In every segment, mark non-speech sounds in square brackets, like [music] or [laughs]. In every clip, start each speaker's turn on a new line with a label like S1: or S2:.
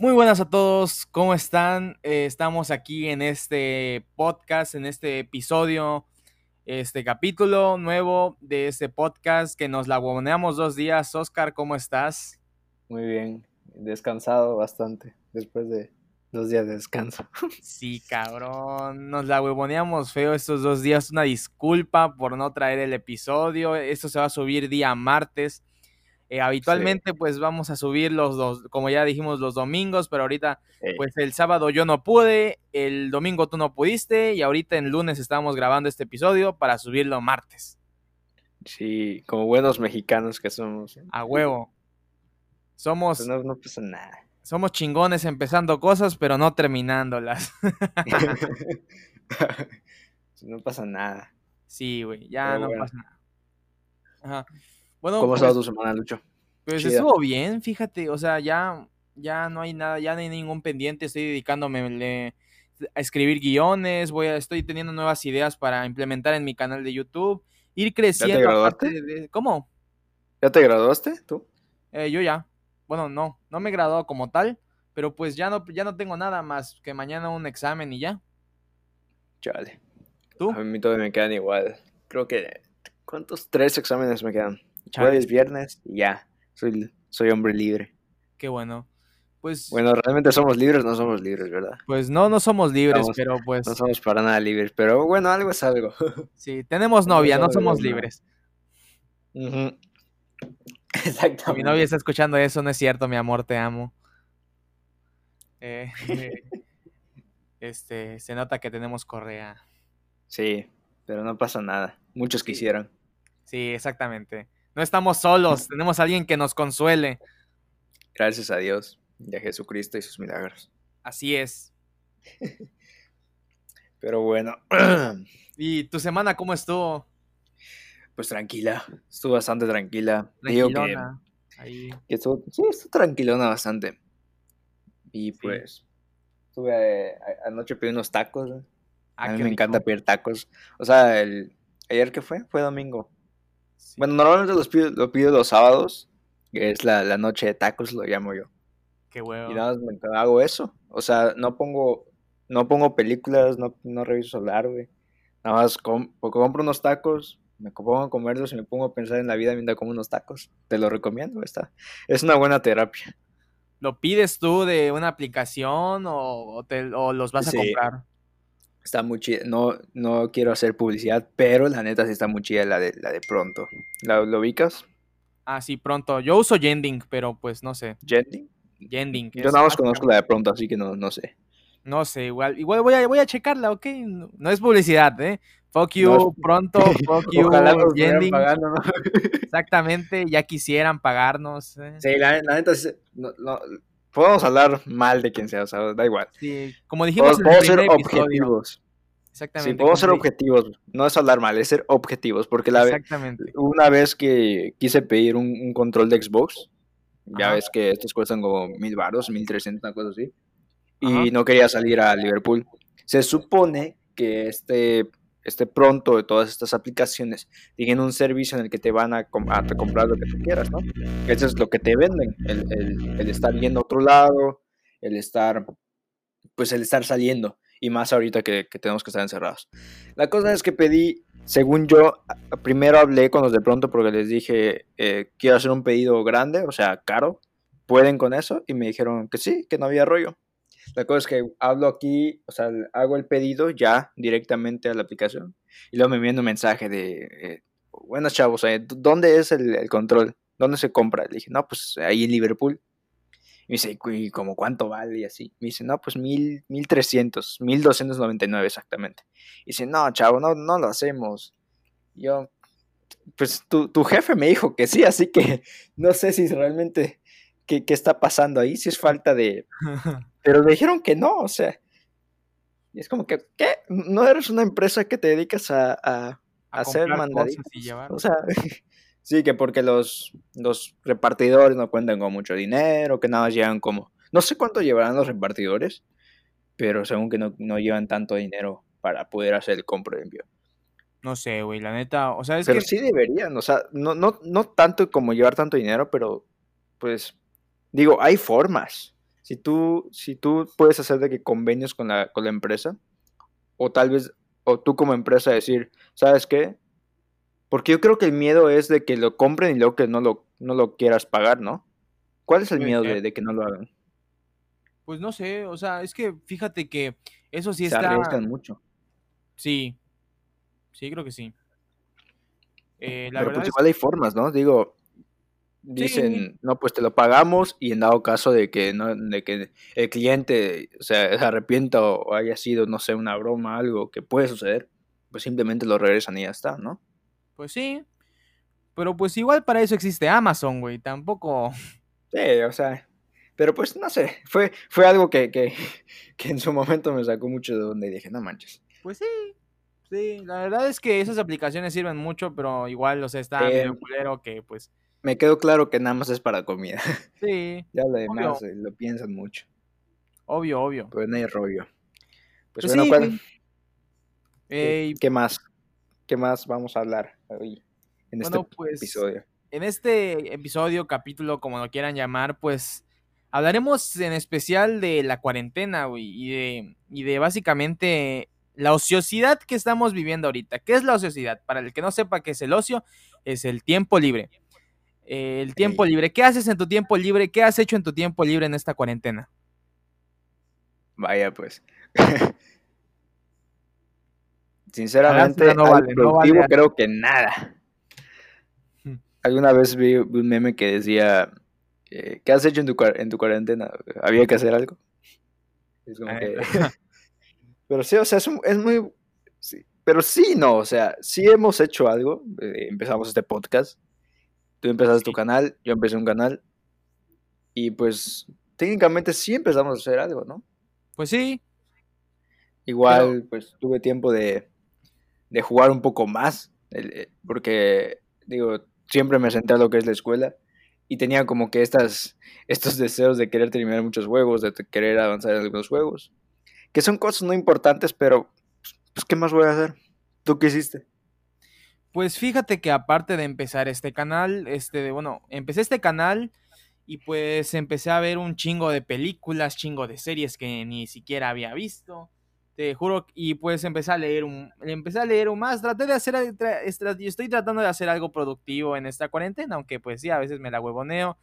S1: Muy buenas a todos, ¿cómo están? Eh, estamos aquí en este podcast, en este episodio, este capítulo nuevo de este podcast que nos la huevoneamos dos días. Oscar, ¿cómo estás?
S2: Muy bien, descansado bastante después de dos días de descanso. [laughs]
S1: Sí, cabrón, nos la huevoneamos feo estos dos días. Una disculpa por no traer el episodio. Esto se va a subir día martes. Eh, habitualmente, pues vamos a subir los dos, como ya dijimos, los domingos, pero ahorita, pues el sábado yo no pude, el domingo tú no pudiste, y ahorita en lunes estamos grabando este episodio para subirlo martes.
S2: Sí, como buenos mexicanos que somos.
S1: A huevo. Somos.
S2: Pues no, no pasa nada.
S1: Somos chingones empezando cosas, pero no terminándolas. [laughs]
S2: no pasa nada.
S1: Sí, güey, ya no pasa nada.
S2: Ajá. Bueno, ¿Cómo ha estado pues tu semana, Lucho?
S1: Pues estuvo bien, fíjate, o sea, ya, ya no hay nada, ya no hay ningún pendiente, estoy dedicándome a escribir guiones, voy a, estoy teniendo nuevas ideas para implementar en mi canal de YouTube, ir creciendo.
S2: ¿Ya te graduaste?
S1: ¿Cómo?
S2: ¿Ya te graduaste tú?
S1: Eh, yo ya. Bueno, no, no me he graduado como tal, pero pues ya no, ya no tengo nada más que mañana un examen y ya.
S2: Chale. ¿Tú? A mí todavía me quedan igual. Creo que. ¿Cuántos? Tres exámenes me quedan. Jueves, viernes y ya. Soy, soy hombre libre.
S1: Qué bueno. Pues.
S2: Bueno, realmente somos libres, no somos libres, ¿verdad?
S1: Pues no, no somos libres, pero pues.
S2: No somos para nada libres, pero bueno, algo es algo. [laughs]
S1: Sí, tenemos novia, no somos libres.
S2: Exactamente.
S1: Mi novia está escuchando eso, no es cierto, mi amor, te amo. Eh, [laughs] este, se nota que tenemos correa.
S2: Sí, pero no pasa nada. Muchos quisieran.
S1: Sí, exactamente. No estamos solos, tenemos a alguien que nos consuele.
S2: Gracias a Dios y a Jesucristo y sus milagros.
S1: Así es. [laughs]
S2: Pero bueno. [clears throat]
S1: ¿Y tu semana cómo estuvo?
S2: Pues tranquila, estuvo bastante tranquila. Digo que, Ahí. que estuvo, sí, estuvo tranquilona bastante. Y pues, estuve, anoche pedí unos tacos. Ah, a mí me encanta pedir tacos. O sea, el, ayer que fue, fue domingo. Bueno, normalmente los pido, lo pido los sábados, que es la, noche de tacos, lo llamo yo.
S1: Qué huevo.
S2: Y nada más hago eso. O sea, no pongo, no pongo películas, no, no reviso solar, güey. Nada más compro unos tacos, me pongo a comerlos y me pongo a pensar en la vida mientras como unos tacos. Te lo recomiendo, está. Es una buena terapia.
S1: ¿Lo pides tú de una aplicación o, o los vas a comprar?
S2: Está muy chida. No, no quiero hacer publicidad, pero la neta sí está muy chida la de, la de pronto. ¿La, ¿Lo ubicas?
S1: Ah, sí, pronto. Yo uso Yending, pero pues no sé.
S2: ¿Yending?
S1: Yending.
S2: Yo nada más conozco la de pronto, así que no, no sé.
S1: No sé, igual, igual voy a, voy a checarla, ¿ok? No, es publicidad, ¿eh? Fuck you, [laughs] pronto, [laughs] fuck you, Yending. Exactamente, ya quisieran pagarnos. ¿eh?
S2: Sí, la, neta, no, podemos hablar mal de quien sea, o sea, da igual.
S1: Sí, como dijimos
S2: podemos, ser objetivos. Exactamente. Sí, podemos ser objetivos, no es hablar mal, es ser objetivos, porque la Exactamente. una vez que quise pedir un, control de Xbox, ya ves que estos cuestan como mil baros, mil trescientos, una cosa así, y no quería salir a Liverpool. Se supone que este este pronto de todas estas aplicaciones tienen un servicio en el que te van a, comprar lo que tú quieras, ¿no? Eso es lo que te venden, el, estar yendo a otro lado, el estar, pues el estar saliendo, y más ahorita que, tenemos que estar encerrados. La cosa es que pedí, según yo, primero hablé con los de pronto porque les dije, eh, quiero hacer un pedido grande, o sea, caro, ¿pueden con eso? Y me dijeron que sí, que no había rollo. La cosa es que hablo aquí, o sea, hago el pedido ya directamente a la aplicación y luego me envían un mensaje de, eh, buenos chavos, eh, ¿dónde es el, control? ¿Dónde se compra? Le dije, no, pues ahí en Liverpool. Y me dice, ¿y como cuánto vale? Y así. Me dice, no, pues mil, mil trescientos, mil doscientos noventa y nueve exactamente. Y dice, no, chavo, no, no lo hacemos. yo, pues tu, tu jefe me dijo que sí, así que [laughs] no sé si realmente qué, qué está pasando ahí, si es falta de, [laughs] Pero me dijeron que no, o sea. Y es como que, ¿qué? ¿No eres una empresa que te dedicas a, a, hacer mandaditos? O sea, [laughs] sí, que porque los, los repartidores no cuentan con mucho dinero, que nada más llevan como. No sé cuánto llevarán los repartidores, pero según que no, no llevan tanto dinero para poder hacer el compro de envío.
S1: No sé, güey, la neta, o sea, es
S2: pero sí deberían, o sea, no, no, no tanto como llevar tanto dinero, pero pues, digo, hay formas Si tú, si tú puedes hacer de que convenios con la, con la empresa, o tal vez, o tú como empresa decir, ¿sabes qué? Porque yo creo que el miedo es de que lo compren y luego que no lo, no lo quieras pagar, ¿no? ¿Cuál es el miedo de, que no lo hagan?
S1: Pues no sé, o sea, es que fíjate que eso sí
S2: Se
S1: está...
S2: arriesgan mucho.
S1: Sí, sí, creo que sí.
S2: Eh, la Pero pues igual hay formas, ¿no? Digo, dicen, no, pues te lo pagamos y en dado caso de que, no, de que el cliente o sea, se arrepienta o haya sido, no sé, una broma, algo que puede suceder, pues simplemente lo regresan y ya está, ¿no?
S1: Pues sí, pero pues igual para eso existe Amazon, güey, tampoco...
S2: Sí, o sea, pero pues no sé, fue, fue algo que, que, [laughs] que en su momento me sacó mucho de donde y dije, no manches.
S1: Pues sí, sí, la verdad es que esas aplicaciones sirven mucho, pero igual, o sea, está medio culero que pues
S2: me quedó claro que nada más es para comida. [laughs] Sí. ya lo demás eh, lo piensan mucho.
S1: Obvio, obvio.
S2: Pues no hay rollo. Pues, pues bueno, ¿qué más? ¿Qué más vamos a hablar hoy en este pues, episodio?
S1: En este episodio, capítulo, como lo quieran llamar, pues hablaremos en especial de la cuarentena, güey, y de, y de básicamente la ociosidad que estamos viviendo ahorita. ¿Qué es la ociosidad? Para el que no sepa qué es el ocio, es el tiempo libre el tiempo libre. ¿Qué haces en tu tiempo libre? ¿Qué has hecho en tu tiempo libre en esta cuarentena?
S2: Vaya, pues. [laughs] Sinceramente, no productivo creo que nada. Alguna vez vi un meme que decía, eh, ¿qué has hecho en tu, en tu cuarentena? ¿Había que hacer algo? Es como que... [laughs] Pero sí, o sea, es, muy... Pero sí, no, o sea, sí hemos hecho algo. Eh, empezamos este podcast Tú empezaste tu canal, yo empecé un canal. Y pues técnicamente sí empezamos a hacer algo, ¿no?
S1: Pues sí.
S2: Igual, pues tuve tiempo de, de jugar un poco más. Eh, porque, digo, siempre me senté a lo que es la escuela. Y tenía como que estas, [laughs] estos deseos de querer terminar muchos juegos, de querer avanzar en algunos juegos. Que son cosas no importantes, pero, pues, ¿qué más voy a hacer? ¿Tú qué hiciste?
S1: Pues fíjate que aparte de empezar este canal, este, bueno, empecé este canal y pues empecé a ver un chingo de películas, chingo de series que ni siquiera había visto. Te juro, y pues empecé a leer un, empecé a leer un más, traté de hacer, estoy tratando de hacer algo productivo en esta cuarentena, aunque pues sí, a veces me la huevoneo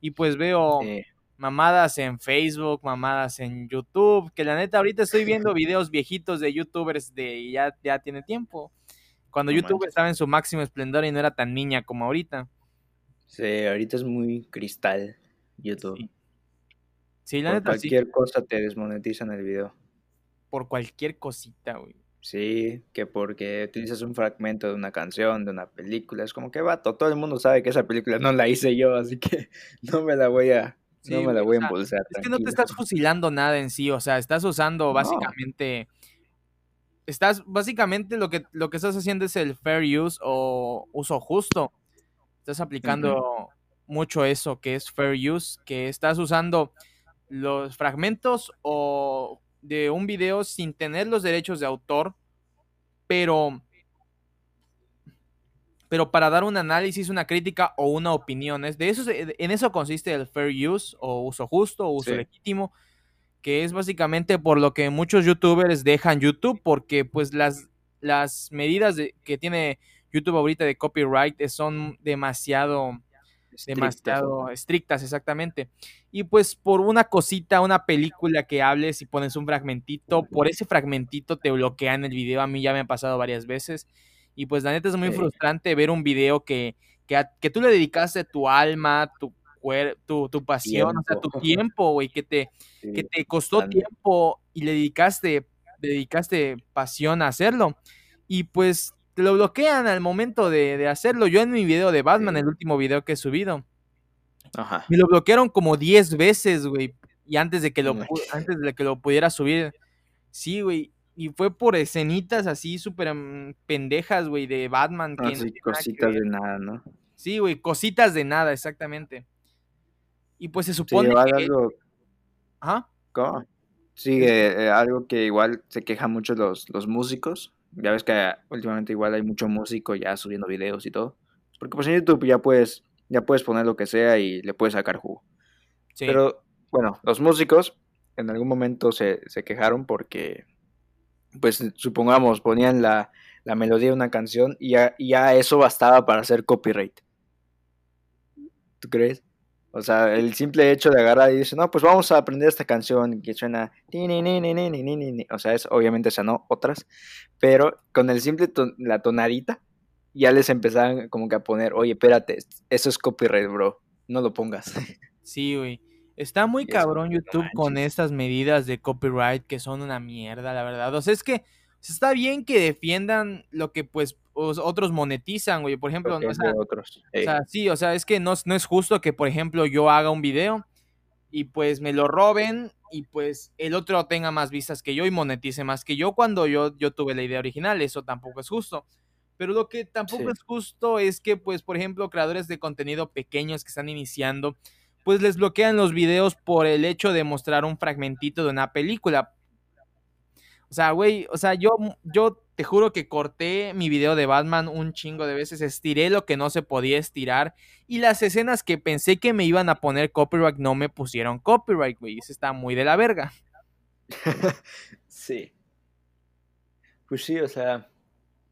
S1: y pues veo mamadas en Facebook, mamadas en YouTube, que la neta ahorita estoy viendo [laughs] videos viejitos de youtubers de ya, ya tiene tiempo. Cuando YouTube estaba en su máximo esplendor y no era tan niña como ahorita.
S2: Sí, ahorita es muy cristal YouTube.
S1: Sí,
S2: la Por cualquier cosa te desmonetizan el video.
S1: Por cualquier cosita, güey.
S2: Sí, que porque utilizas un fragmento de una canción, de una película, es como que vato, todo el mundo sabe que esa película no la hice yo, así que [laughs] no me la voy a, no me la voy a impulsar.
S1: Es que no te estás fusilando nada en sí, o sea, estás usando básicamente estás, básicamente lo que, lo que estás haciendo es el fair use o uso justo. Estás aplicando mucho eso, que es fair use, que estás usando los fragmentos o de un video sin tener los derechos de autor, pero pero para dar un análisis, una crítica o una opinión. de eso, en eso consiste el fair use o uso justo o uso legítimo que es básicamente por lo que muchos youtubers dejan YouTube, porque pues las, las medidas que tiene YouTube ahorita de copyright son demasiado estrictas. demasiado estrictas, exactamente. Y pues por una cosita, una película que hables y pones un fragmentito, por ese fragmentito te bloquean el video. A mí ya me ha pasado varias veces. Y pues la neta es muy frustrante ver un video que, que, que tú le dedicaste tu alma, tu tu, tu pasión, o sea, tu [laughs] tiempo, güey, que te, que te costó tiempo y le dedicaste, dedicaste pasión a hacerlo. Y pues te lo bloquean al momento de, hacerlo. Yo en mi video de Batman, el último video que he subido, me lo bloquearon como 10 veces, güey. Y antes de que lo, antes de que lo pudiera subir, sí, güey. Y fue por escenitas así súper mm, pendejas, güey, de Batman.
S2: que cositas de nada, ¿no?
S1: Sí, güey, cositas de nada, exactamente. Y pues se supone
S2: sí, que... Algo... ¿Ajá? ¿Cómo? Sí, eh, algo que igual se quejan mucho los, los músicos. Ya ves que últimamente igual hay mucho músico ya subiendo videos y todo. Porque pues en YouTube ya puedes, ya puedes poner lo que sea y le puedes sacar jugo. Sí. Pero bueno, los músicos en algún momento se, quejaron porque, pues, supongamos, ponían la, melodía de una canción y ya, eso bastaba para hacer copyright. ¿Tú crees? O sea, el simple hecho de agarrar y decir, no, pues vamos a aprender esta canción que suena. O sea, es obviamente esa no, otras. Pero con el simple la tonadita, ya les empezaban como que a poner, oye, espérate, eso es copyright, bro. No lo pongas. [laughs]
S1: Sí, güey. Está muy cabrón YouTube con estas medidas de copyright que son una mierda, la verdad. O sea, es que está bien que defiendan lo que pues otros monetizan, güey. Por ejemplo, o sea, otros. o sea, sí, o sea, es que no, no es justo que, por ejemplo, yo haga un video y pues me lo roben y pues el otro tenga más vistas que yo y monetice más que yo cuando yo, yo tuve la idea original. Eso tampoco es justo. Pero lo que tampoco es justo es que, pues, por ejemplo, creadores de contenido pequeños que están iniciando, pues les bloquean los videos por el hecho de mostrar un fragmentito de una película. O sea, güey, o sea, yo, yo te juro que corté mi video de Batman un chingo de veces, estiré lo que no se podía estirar y las escenas que pensé que me iban a poner copyright no me pusieron copyright, güey, eso está muy de la verga. [laughs]
S2: sí. Pues sí, o sea,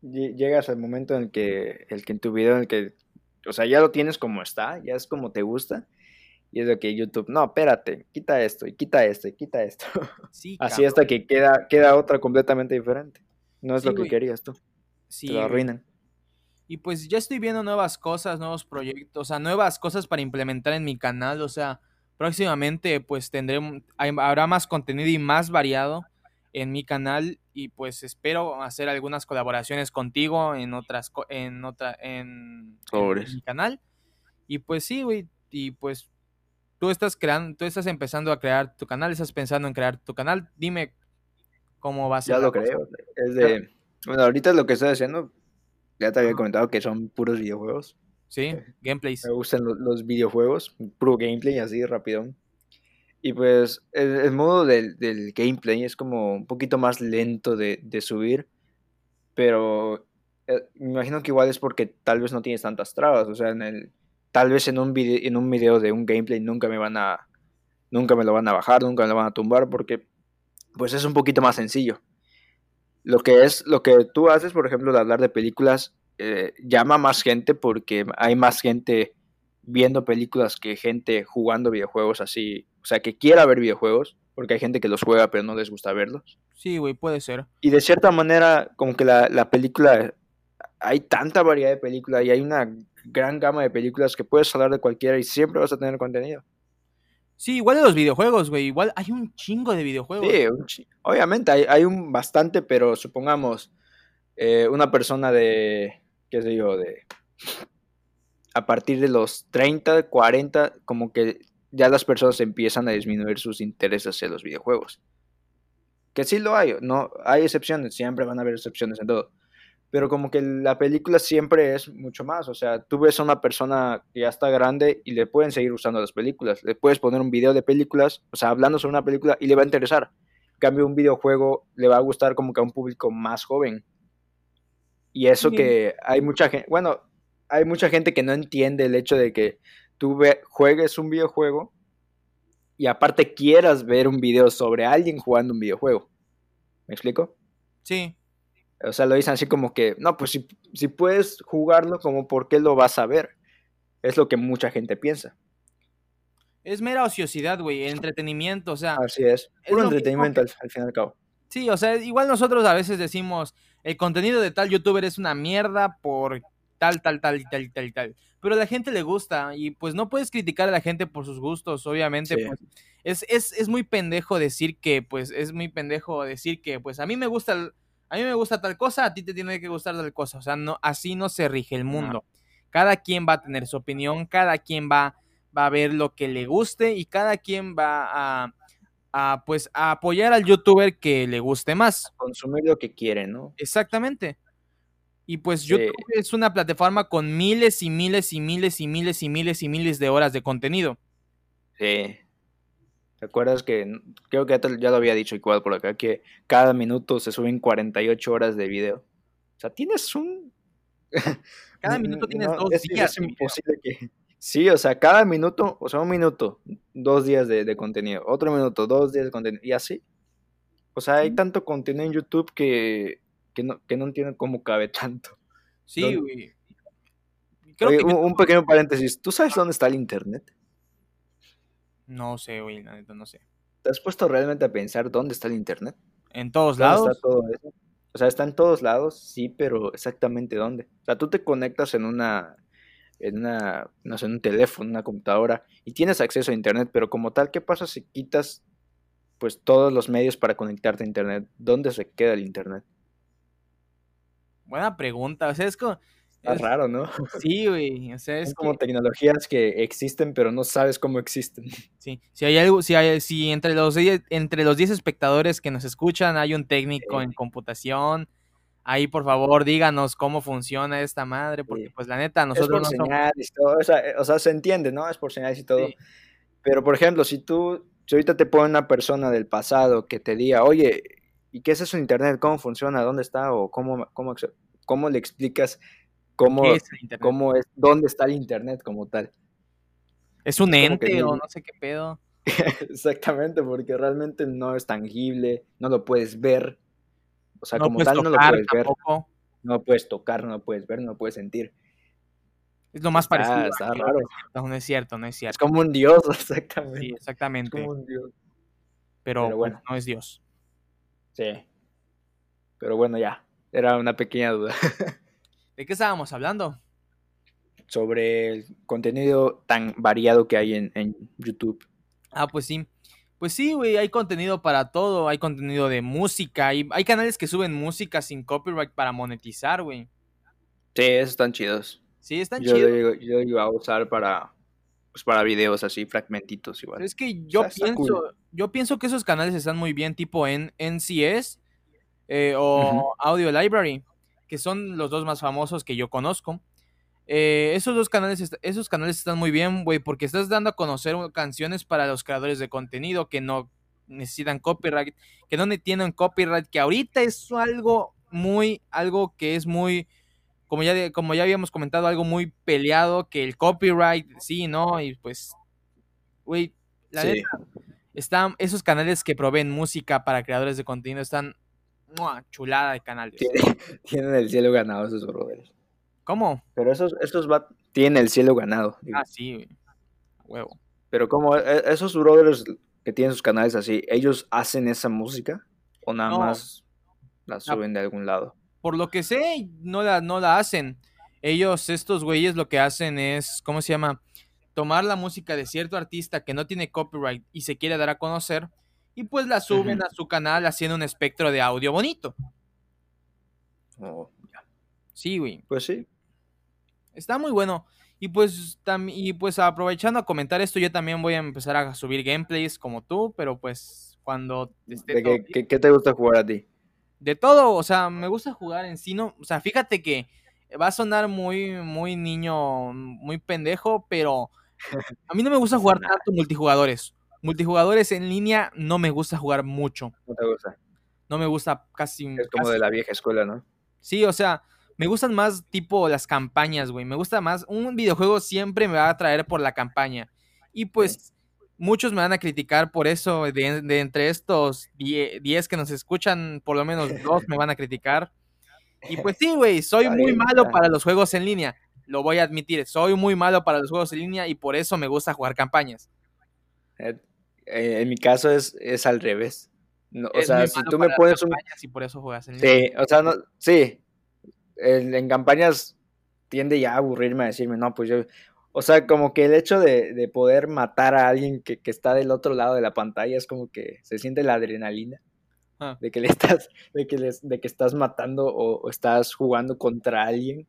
S2: llegas al momento en que, el que en tu video, en el que, o sea, ya lo tienes como está, ya es como te gusta, y es de que YouTube, no, espérate, quita esto, y quita esto, y quita esto. [laughs] Así hasta que queda, queda otra completamente diferente. No es lo que querías tú. Sí, Te lo arruinan.
S1: Y pues ya estoy viendo nuevas cosas, nuevos proyectos, o sea, nuevas cosas para implementar en mi canal. O sea, próximamente pues tendré, habrá más contenido y más variado en mi canal y pues espero hacer algunas colaboraciones contigo en otras en otra en, mi canal y pues sí güey y pues tú estás creando tú estás empezando a crear tu canal estás pensando en crear tu canal dime cómo va a ser
S2: ya lo creo. es de bueno ahorita lo que estoy haciendo. Ya te había comentado que son puros videojuegos.
S1: Sí gameplays.
S2: me gustan los, los videojuegos puro gameplay así rápido y pues el, modo del, gameplay es como un poquito más lento de, subir, pero eh, me imagino que igual es porque tal vez no tienes tantas trabas, o sea, en el, tal vez en un, video, en un video de un gameplay nunca me van a, nunca me lo van a bajar, nunca me lo van a tumbar, porque pues es un poquito más sencillo. Lo que es, lo que tú haces, por ejemplo, de hablar de películas, eh, llama más gente porque hay más gente viendo películas que gente jugando videojuegos así, o sea, que quiera ver videojuegos, porque hay gente que los juega pero no les gusta verlos.
S1: Sí, güey, puede ser.
S2: Y de cierta manera, como que la, la película, hay tanta variedad de películas y hay una gran gama de películas que puedes hablar de cualquiera y siempre vas a tener contenido.
S1: Sí, igual de los videojuegos, güey. Igual hay un chingo de videojuegos.
S2: Sí, obviamente hay, hay, un bastante, pero supongamos eh, una persona de, qué sé yo, de a partir de los 30, 40, como que ya las personas empiezan a disminuir sus intereses hacia los videojuegos. Que sí lo hay, no hay excepciones, siempre van a haber excepciones en todo. Pero como que la película siempre es mucho más, o sea, tú ves a una persona que ya está grande y le pueden seguir usando las películas, le puedes poner un video de películas, o sea, hablando sobre una película y le va a interesar. En cambio, un videojuego le va a gustar como que a un público más joven. Y eso que hay mucha gente, bueno, hay mucha gente que no entiende el hecho de que tú juegues un videojuego y aparte quieras ver un video sobre alguien jugando un videojuego. ¿Me explico?
S1: Sí.
S2: O sea, lo dicen así como que, no, pues si, si puedes jugarlo, como por qué lo vas a ver. Es lo que mucha gente piensa.
S1: Es mera ociosidad, güey, entretenimiento, o sea.
S2: Así es, puro entretenimiento al, fin y al cabo.
S1: Sí, o sea, igual nosotros a veces decimos, el contenido de tal youtuber es una mierda por tal, tal, tal y tal y tal y tal. Pero a la gente le gusta y pues no puedes criticar a la gente por sus gustos, obviamente. Pues, es, es, es, muy pendejo decir que, pues, es muy pendejo decir que, pues, a mí me gusta, a mí me gusta tal cosa, a ti te tiene que gustar tal cosa. O sea, no, así no se rige el mundo. Cada quien va a tener su opinión, cada quien va, va a ver lo que le guste y cada quien va a, a pues, a apoyar al youtuber que le guste más.
S2: Consumir lo que quiere, ¿no?
S1: Exactamente. Y pues YouTube es una plataforma con miles y miles y miles y miles y miles y miles de horas de contenido.
S2: Sí. ¿Te acuerdas que creo que ya, lo había dicho igual por acá que cada minuto se suben 48 horas de video? O sea, tienes un [laughs]
S1: cada minuto tienes dos días.
S2: Es imposible Sí, o sea, cada minuto, o sea, un minuto, dos días de, contenido, otro minuto, dos días de contenido, y así. O sea, hay tanto contenido en YouTube que, que, no, que no entiendo cómo cabe tanto.
S1: Sí, güey.
S2: un, pequeño paréntesis, ¿tú sabes dónde está el Internet?
S1: No sé, güey, la neta no sé.
S2: ¿Te has puesto realmente a pensar dónde está el Internet?
S1: En todos lados.
S2: Está todo eso? O sea, está en todos lados, sí, pero exactamente dónde. O sea, tú te conectas en una en una, no sé, en un teléfono, una computadora, y tienes acceso a Internet, pero como tal, ¿qué pasa si quitas pues todos los medios para conectarte a Internet? ¿Dónde se queda el Internet?
S1: Buena pregunta, o sea, es como...
S2: Es raro, ¿no? [laughs]
S1: Sí, güey. O sea,
S2: es como tecnologías que existen, pero no sabes cómo existen. [laughs]
S1: Sí, si hay algo, si hay, si entre los entre los 10 espectadores que nos escuchan hay un técnico en computación, ahí por favor díganos cómo funciona esta madre, porque pues la neta nosotros
S2: es por señales y todo, eh, o sea, se entiende, ¿no? Es por señales y todo. Pero por ejemplo, si tú, si ahorita te pone una persona del pasado que te diga, oye, ¿y qué es eso internet? ¿Cómo funciona? ¿Dónde está? ¿O cómo, cómo, cómo le explicas cómo es, cómo es, dónde está el internet como tal?
S1: ¿Es un ente o no sé qué pedo? [laughs]
S2: Exactamente, porque realmente no es tangible, no lo puedes ver, o sea, como tal no lo puedes ver. No puedes tocar, no puedes ver, no puedes sentir.
S1: Es lo más parecido.
S2: Está raro.
S1: No es cierto, no es cierto.
S2: Es como un dios, [laughs] exactamente. Sí,
S1: exactamente.
S2: Es como un dios.
S1: Pero, pues, bueno, no es dios.
S2: Sí. Pero bueno, ya. Era una pequeña duda. [laughs]
S1: ¿De qué estábamos hablando?
S2: Sobre el contenido tan variado que hay en, en YouTube.
S1: Ah, pues sí. Pues sí, güey, hay contenido para todo, hay contenido de música, hay, hay canales que suben música sin copyright para monetizar, güey.
S2: Sí, esos están chidos.
S1: Sí, están
S2: yo
S1: chidos.
S2: yo iba a usar para, pues para videos así, fragmentitos igual.
S1: Es que yo pienso, yo pienso que esos canales están muy bien, tipo en NCS eh, o Audio Library, que son los dos más famosos que yo conozco. Eh, esos dos canales, esos canales están muy bien, güey, porque estás dando a conocer canciones para los creadores de contenido que no necesitan copyright, que no tienen copyright, que ahorita es algo muy, algo que es muy, como ya, como ya habíamos comentado, algo muy peleado, que el copyright, sí, ¿no? Y pues, güey, la neta, están, esos canales que proveen música para creadores de contenido están, chulada de canales. [laughs]
S2: Tienen, el cielo ganado esos brothers.
S1: ¿Cómo?
S2: Pero esos, esos va, tienen el cielo ganado.
S1: Ah, sí, huevo.
S2: Pero como e, esos brothers que tienen sus canales así, ¿ellos hacen esa música? ¿O nada más la suben de algún lado?
S1: Por lo que sé, no la, no la hacen. Ellos, estos güeyes, lo que hacen es, ¿cómo se llama? Tomar la música de cierto artista que no tiene copyright y se quiere dar a conocer, y pues la suben a su canal haciendo un espectro de audio bonito.
S2: Oh,
S1: Sí, güey.
S2: Pues sí.
S1: Está muy bueno. Y pues, y pues aprovechando a comentar esto, yo también voy a empezar a subir gameplays como tú, pero pues cuando
S2: esté qué, qué, te gusta jugar a ti?
S1: De todo, o sea, me gusta jugar en sí, no, o sea, fíjate que va a sonar muy, muy niño, muy pendejo, pero [laughs] a mí no me gusta jugar tanto multijugadores. Multijugadores en línea no me gusta jugar mucho.
S2: No te gusta.
S1: No me gusta casi.
S2: Es como de la vieja escuela, ¿no?
S1: Sí, o sea, me gustan más tipo las campañas, güey. Me gusta más. Un videojuego siempre me va a atraer por la campaña. Y pues muchos me van a criticar por eso. De, entre estos 10 que nos escuchan, por lo menos [laughs] dos me van a criticar. Y pues sí, güey, soy muy malo para los juegos en línea. Lo voy a admitir, soy muy malo para los juegos en línea y por eso me gusta jugar campañas.
S2: Eh, en mi caso es, es al revés. o sea, si tú me pones un...
S1: Y por eso juegas en.
S2: Sí, o sea, no, sí, en campañas tiende ya a aburrirme a decirme, no, pues yo, o sea, como que el hecho de, poder matar a alguien que, está del otro lado de la pantalla es como que se siente la adrenalina. Ah. De que le estás, de que, de que estás matando o, estás jugando contra alguien,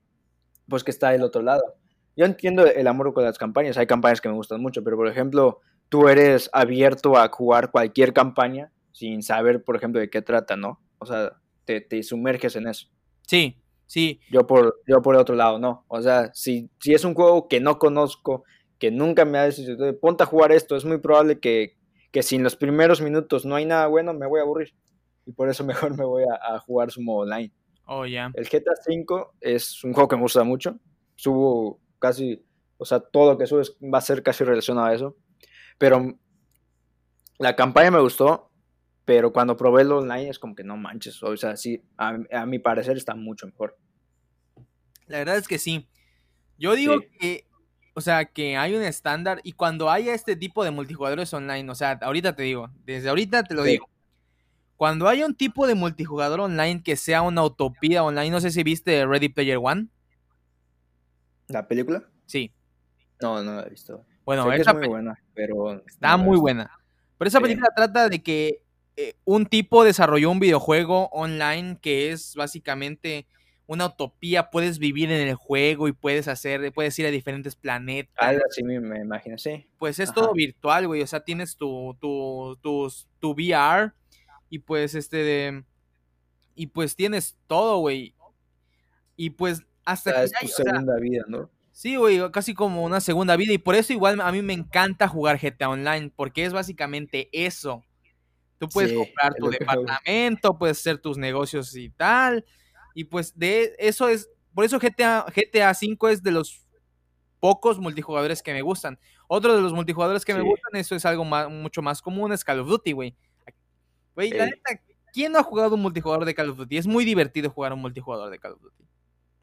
S2: pues que está del otro lado. Yo entiendo el amor con las campañas, hay campañas que me gustan mucho, pero por ejemplo, tú eres abierto a jugar cualquier campaña sin saber, por ejemplo, de qué trata, ¿no? O sea, te, te sumerges en eso.
S1: Sí, Sí.
S2: Yo por, yo por el otro lado, no. O sea, si, si es un juego que no conozco, que nunca me ha decidido, ponte a jugar esto, es muy probable que, que si en los primeros minutos no hay nada bueno, me voy a aburrir. Y por eso [laughs] mejor me voy a, jugar su modo online.
S1: Oh, ya.
S2: El GTA V es un juego que me gusta mucho. Subo casi, O sea, todo lo que subes va a ser casi relacionado a eso. Pero la campaña me gustó, pero cuando probé el online es como que no manches. O sea, sí, a, mi parecer está mucho mejor.
S1: La verdad es que sí. Yo digo que, o sea, que hay un estándar y cuando haya este tipo de multijugadores online, o sea, ahorita te digo, desde ahorita te lo digo. Cuando haya un tipo de multijugador online que sea una utopía online, no sé si viste Ready Player One.
S2: ¿La película?
S1: Sí.
S2: No, no la he visto.
S1: Bueno, es muy buena, pero... Está muy buena. Pero esa película trata de que eh, un tipo desarrolló un videojuego online que es básicamente una utopía, puedes vivir en el juego y puedes hacer, puedes ir a diferentes planetas.
S2: Algo así me, imagino, sí.
S1: Pues es todo virtual, güey, o sea, tienes tu, tu, tu VR y pues este de... Y pues tienes todo, güey. Y pues hasta
S2: que... Es tu segunda vida, ¿no?
S1: Sí, güey, casi como una segunda vida. Y por eso igual a mí me encanta jugar GTA Online, porque es básicamente eso. Tú puedes comprar tu departamento, puedes hacer tus negocios y tal. Y pues de eso es, por eso GTA, GTA 5 es de los pocos multijugadores que me gustan. Otro de los multijugadores que me gustan, eso es algo mucho más común, es Call of Duty, güey. Güey, la neta, ¿quién no ha jugado un multijugador de Call of Duty? Es muy divertido jugar un multijugador de Call of Duty.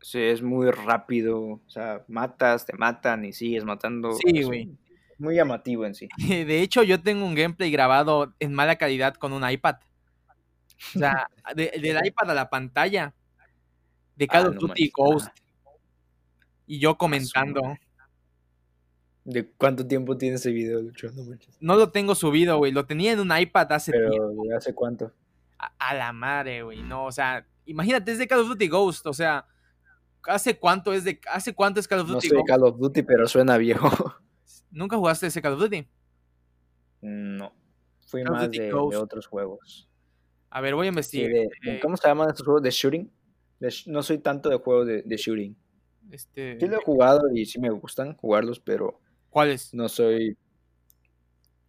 S2: Sí, es muy rápido. O sea, matas, te matan y sigues matando.
S1: Sí, güey.
S2: Muy llamativo en sí. [laughs]
S1: De hecho, yo tengo un gameplay grabado en mala calidad con un iPad. O sea, [laughs] del iPad a la pantalla. De Call ah, of Duty Ghost. Y yo comentando.
S2: ¿De cuánto tiempo tiene ese video, Lucho?
S1: No, lo tengo subido, güey. Lo tenía en un iPad hace
S2: Pero, ¿hace cuánto?
S1: A, la madre, güey. No, o sea, imagínate, es de Call of Duty Ghost. O sea, ¿hace cuánto es de hace cuánto es Call of Duty?
S2: No sé Call of Duty, pero suena viejo. [laughs]
S1: ¿Nunca jugaste ese Call of Duty?
S2: No. Fui más de, otros juegos.
S1: A ver, voy a investigar.
S2: ¿Cómo se llaman estos juegos de shooting? no soy tanto de juegos de, shooting.
S1: Este...
S2: Sí lo he jugado y sí me gustan jugarlos, pero
S1: ¿Cuáles?
S2: No soy.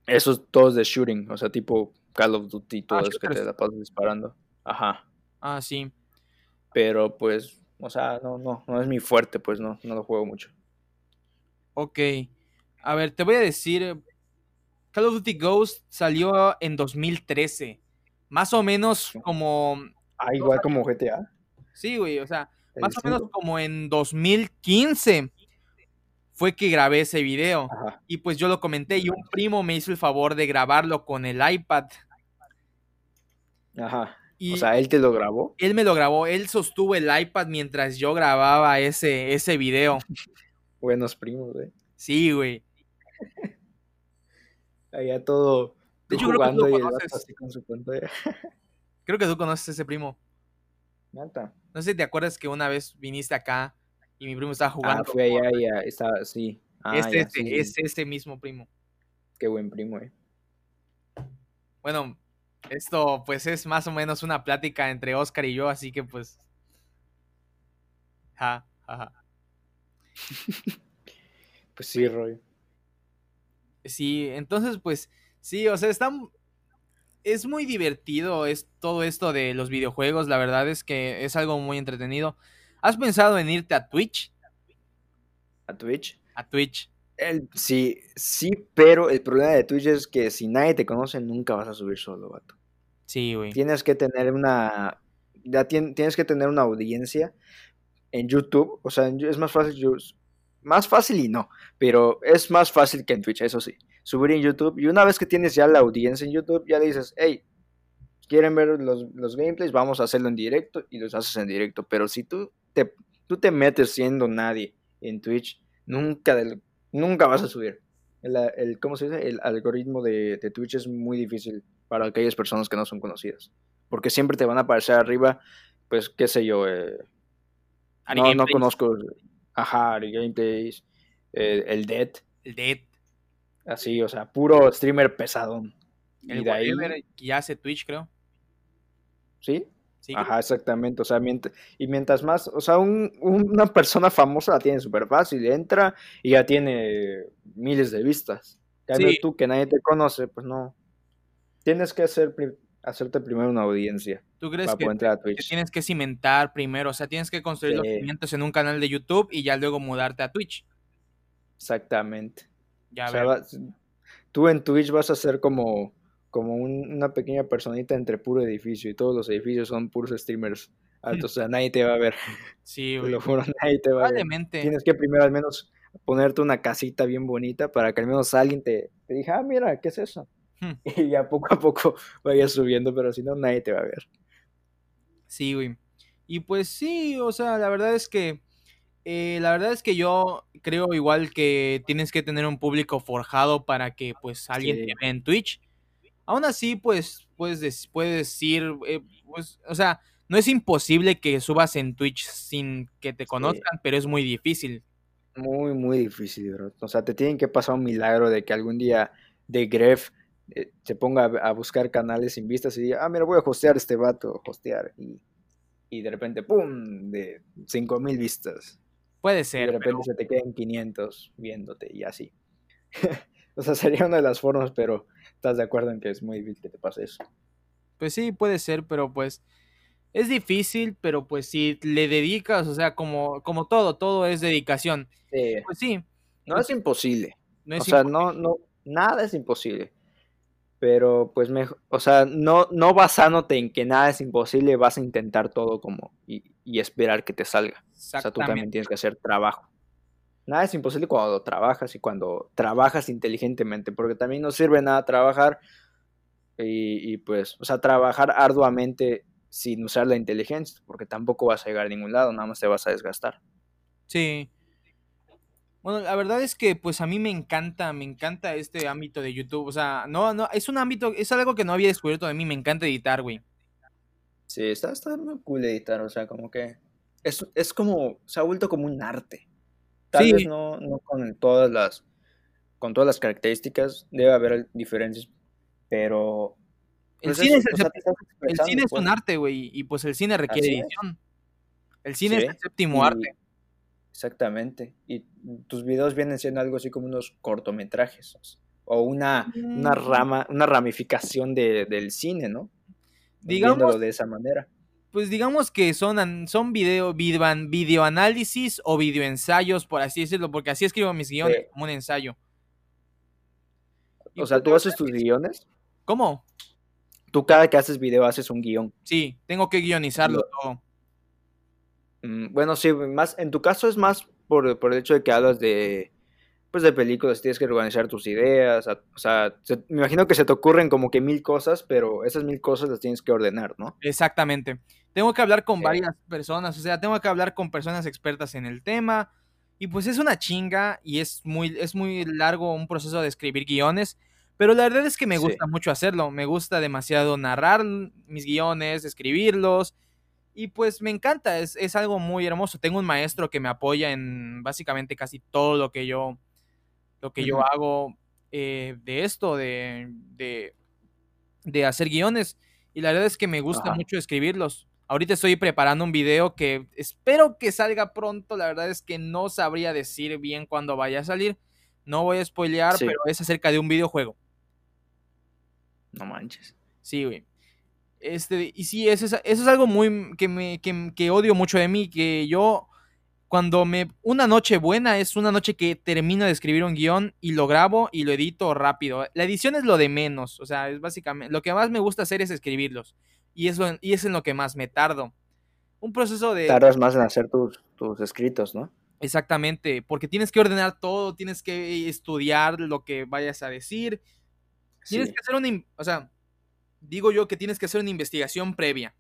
S2: Esos todos de shooting, o sea, tipo Call of Duty, todos ah, que te la pasas disparando. Ajá.
S1: Ah, sí.
S2: Pero pues, o sea, no, no, no es mi fuerte, pues no, no lo juego mucho.
S1: Ok. A ver, te voy a decir. Call of Duty Ghost salió en 2013. Más o menos como.
S2: Ah, igual como GTA.
S1: Sí, güey, o sea, más o menos como en 2015 fue que grabé ese video. Y pues yo lo comenté y un primo me hizo el favor de grabarlo con el iPad.
S2: Ajá. O sea, él te lo grabó.
S1: Él me lo grabó, él sostuvo el iPad mientras yo grababa ese, ese video. [laughs]
S2: Buenos primos, güey.
S1: Sí, güey. [laughs]
S2: Allá todo.
S1: De hecho, creo que tú lo conoces. [laughs] creo que tú conoces ese primo. No sé si te acuerdas que una vez viniste acá y mi primo estaba jugando.
S2: Ah, fue allá, ya, estaba, sí. Ah,
S1: es, este, es ese mismo primo.
S2: Qué buen primo, eh.
S1: Bueno, esto pues es más o menos una plática entre Oscar y yo, así que pues. Ja, ja, ja.
S2: pues sí, Roy.
S1: Sí, entonces pues sí, o sea, está es muy divertido es todo esto de los videojuegos, la verdad es que es algo muy entretenido. ¿Has pensado en irte a Twitch?
S2: ¿A Twitch?
S1: A Twitch.
S2: El, sí, sí, pero el problema de Twitch es que si nadie te conoce, nunca vas a subir solo, vato.
S1: Sí, güey.
S2: Tienes que tener una. Ya tienes que tener una audiencia en YouTube. O sea, es más fácil. Más fácil y no. Pero es más fácil que en Twitch, eso sí. Subir en YouTube. Y una vez que tienes ya la audiencia en YouTube, ya le dices, hey, quieren ver los, los gameplays, vamos a hacerlo en directo y los haces en directo. Pero si tú te, tú te metes siendo nadie en Twitch, nunca, nunca vas a subir. El, el, ¿Cómo se dice? El algoritmo de, de, Twitch es muy difícil para aquellas personas que no son conocidas. Porque siempre te van a aparecer arriba, pues, qué sé yo. Eh, no, no, conozco. Ajá, Ari Gameplays, eh, el Dead.
S1: El Dead.
S2: Así, o sea, puro streamer pesadón.
S1: El y de ahí... que hace Twitch, creo.
S2: ¿Sí? Ajá, exactamente. O sea, y mientras más, o sea, una persona famosa la tiene súper fácil, entra y ya tiene miles de vistas. Cambio tú que nadie te conoce, pues no. Tienes que hacer, hacerte primero una audiencia.
S1: ¿Tú crees que, tienes que cimentar primero? O sea, tienes que construir los cimientos en un canal de YouTube y ya luego mudarte a Twitch.
S2: Exactamente. Ya tú en Twitch vas a ser como, como una pequeña personita entre puro edificio y todos los edificios son puros streamers altos. o sea, nadie te va a ver. [laughs] Sí, güey. lo juro, nadie te va a ver. Tienes que primero al menos ponerte una casita bien bonita para que al menos alguien te, te diga, ah, mira, ¿qué es eso? Hmm. [laughs] Y ya poco a poco [laughs] vayas subiendo, pero si no, nadie te va a ver.
S1: Sí, güey. Y pues sí, o sea, la verdad es que eh, la verdad es que yo creo igual que tienes que tener un público forjado para que pues alguien te vea en Twitch. Aún así, pues puedes, puedes decir, eh, pues, o sea, no es imposible que subas en Twitch sin que te conozcan, pero es muy difícil.
S2: Muy, muy difícil, bro. O sea, te tienen que pasar un milagro de que algún día de Gref eh, se ponga a, buscar canales sin vistas y diga, ah, mira, voy a hostear este vato, hostear. Y, y de repente, ¡pum! de 5000 vistas.
S1: Puede ser.
S2: Y de repente se te queden 500 viéndote y así. [laughs] o sea, sería una de las formas, pero estás de acuerdo en que es muy difícil que te pase eso.
S1: Pues sí, puede ser, pero pues es difícil, pero pues si le dedicas, o sea, como, como todo, todo es dedicación. Sí. Pues sí.
S2: No es imposible. No es o sea, no, no, nada es imposible. Pero pues mejor, o sea, no, no basándote en que nada es imposible, vas a intentar todo como y, y esperar que te salga. O sea, tú también tienes que hacer trabajo. Nada es imposible cuando trabajas y cuando trabajas inteligentemente, porque también no sirve nada trabajar y, y pues, o sea, trabajar arduamente sin usar la inteligencia, porque tampoco vas a llegar a ningún lado, nada más te vas a desgastar.
S1: Sí. Bueno, la verdad es que pues a mí me encanta, me encanta este ámbito de YouTube, o sea, no, no, es un ámbito, es algo que no había descubierto de mí, me encanta editar, güey.
S2: Sí, está, está muy cool editar, o sea, como que es, es como, se ha vuelto como un arte. Tal vez no, no con todas las, con todas las características, debe haber diferencias, pero
S1: el, cine, es, el, cine es, un pues. arte, güey, y pues el cine requiere edición. El cine es el séptimo arte.
S2: Exactamente. Y tus videos vienen siendo algo así como unos cortometrajes o una, una mm. rama, una ramificación de, del cine, ¿no? Digamos de esa manera.
S1: Pues digamos que son, son video, video, análisis o videoensayos, por así decirlo, porque así escribo mis guiones, como un ensayo.
S2: O sea, pues ¿tú haces tus guiones?
S1: ¿Cómo?
S2: Tú cada que haces video haces un guion.
S1: Sí, tengo que guionizarlo todo.
S2: Mm, bueno, sí, más, en tu caso es más por, el hecho de que hablas de, pues de películas, tienes que organizar tus ideas, o sea, me imagino que se te ocurren como que mil cosas, pero esas mil cosas las tienes que ordenar, ¿no?
S1: Exactamente. Tengo que hablar con varias personas, o sea, tengo que hablar con personas expertas en el tema, y pues es una chinga y es muy, es muy largo un proceso de escribir guiones, pero la verdad es que me gusta mucho hacerlo, me gusta demasiado narrar mis guiones, escribirlos, y pues me encanta, es, es, algo muy hermoso. Tengo un maestro que me apoya en básicamente casi todo lo que yo, lo que yo hago eh, de esto, de, de, de, hacer guiones. Y la verdad es que me gusta mucho escribirlos. Ahorita estoy preparando un video que espero que salga pronto. La verdad es que no sabría decir bien cuándo vaya a salir. No voy a spoilear, pero es acerca de un videojuego.
S2: No manches.
S1: Sí, güey. Este, y sí, eso es, eso es algo muy que, me, que, odio mucho de mí, que yo cuando me... Una noche buena es una noche que termino de escribir un guion y lo grabo y lo edito rápido. La edición es lo de menos, o sea, es básicamente... Lo que más me gusta hacer es escribirlos. Y, eso, y es en lo que más me tardo. Un proceso de...
S2: Tardas más en hacer tus, tus escritos, ¿no?
S1: Exactamente, porque tienes que ordenar todo, tienes que estudiar lo que vayas a decir. Tienes que hacer una... O sea, digo yo que tienes que hacer una investigación previa.